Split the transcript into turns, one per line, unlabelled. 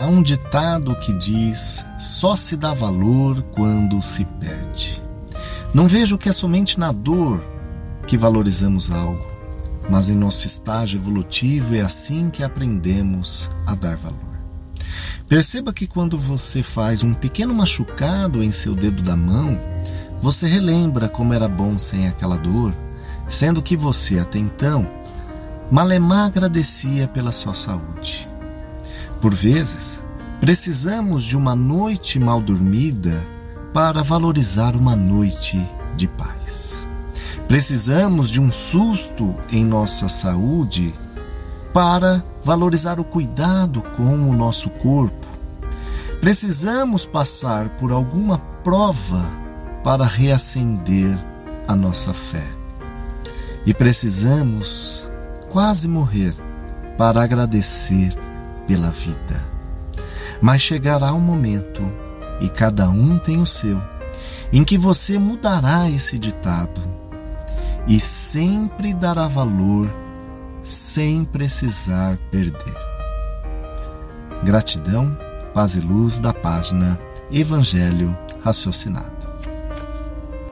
Há um ditado que diz: só se dá valor quando se perde. Não vejo que é somente na dor que valorizamos algo, mas em nosso estágio evolutivo é assim que aprendemos a dar valor. Perceba que quando você faz um pequeno machucado em seu dedo da mão, você relembra como era bom sem aquela dor, sendo que você até então malemar agradecia pela sua saúde. Por vezes, precisamos de uma noite mal dormida para valorizar uma noite de paz. Precisamos de um susto em nossa saúde para valorizar o cuidado com o nosso corpo. Precisamos passar por alguma prova para reacender a nossa fé. E precisamos quase morrer para agradecer pela vida. Mas chegará um momento, e cada um tem o seu, em que você mudará esse ditado e sempre dará valor sem precisar perder. Gratidão, paz e luz da página Evangelho Raciocinado.